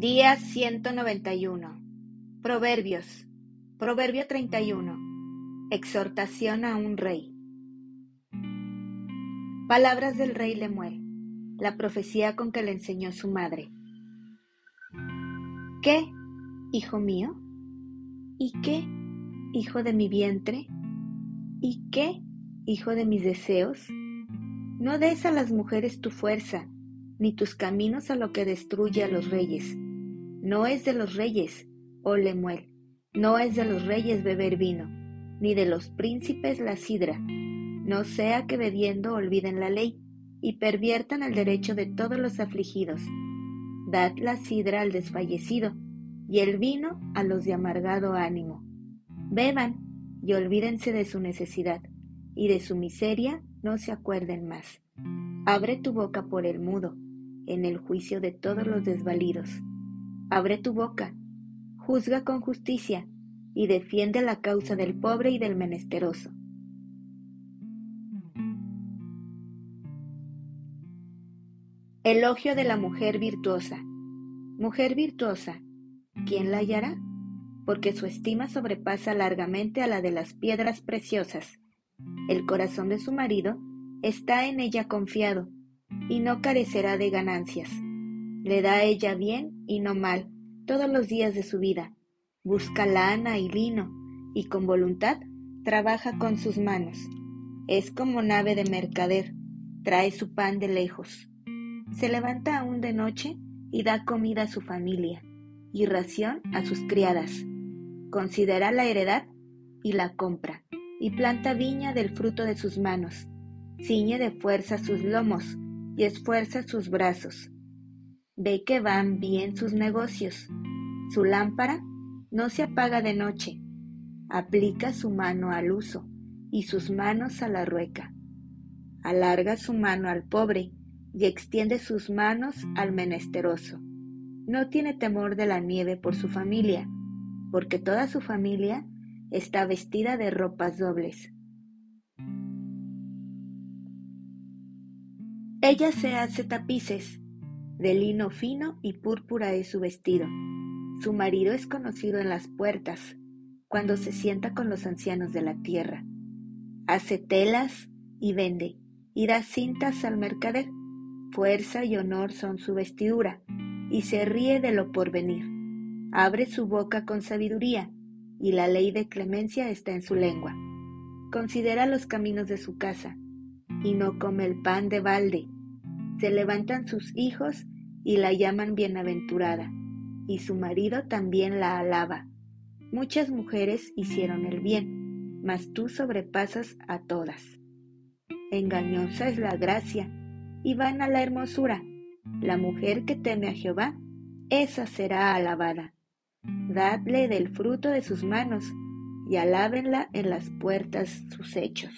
Día 191. Proverbios. Proverbio 31. Exhortación a un rey. Palabras del rey Lemuel. La profecía con que le enseñó su madre. ¿Qué, hijo mío? ¿Y qué, hijo de mi vientre? ¿Y qué, hijo de mis deseos? No des a las mujeres tu fuerza ni tus caminos a lo que destruye a los reyes. No es de los reyes, oh Lemuel, no es de los reyes beber vino, ni de los príncipes la sidra. No sea que bebiendo olviden la ley y perviertan el derecho de todos los afligidos. Dad la sidra al desfallecido y el vino a los de amargado ánimo. Beban y olvídense de su necesidad, y de su miseria no se acuerden más. Abre tu boca por el mudo en el juicio de todos los desvalidos. Abre tu boca, juzga con justicia y defiende la causa del pobre y del menesteroso. Elogio de la mujer virtuosa. Mujer virtuosa, ¿quién la hallará? Porque su estima sobrepasa largamente a la de las piedras preciosas. El corazón de su marido está en ella confiado y no carecerá de ganancias. Le da ella bien y no mal todos los días de su vida. Busca lana y lino y con voluntad trabaja con sus manos. Es como nave de mercader, trae su pan de lejos. Se levanta aún de noche y da comida a su familia y ración a sus criadas. Considera la heredad y la compra, y planta viña del fruto de sus manos. Ciñe de fuerza sus lomos y esfuerza sus brazos. Ve que van bien sus negocios. Su lámpara no se apaga de noche. Aplica su mano al uso y sus manos a la rueca. Alarga su mano al pobre y extiende sus manos al menesteroso. No tiene temor de la nieve por su familia, porque toda su familia está vestida de ropas dobles. Ella se hace tapices, de lino fino y púrpura es su vestido. Su marido es conocido en las puertas, cuando se sienta con los ancianos de la tierra. Hace telas y vende, y da cintas al mercader. Fuerza y honor son su vestidura, y se ríe de lo porvenir. Abre su boca con sabiduría, y la ley de clemencia está en su lengua. Considera los caminos de su casa, y no come el pan de balde. Se levantan sus hijos y la llaman bienaventurada, y su marido también la alaba. Muchas mujeres hicieron el bien, mas tú sobrepasas a todas. Engañosa es la gracia, y vana la hermosura. La mujer que teme a Jehová, esa será alabada. Dadle del fruto de sus manos, y alábenla en las puertas sus hechos.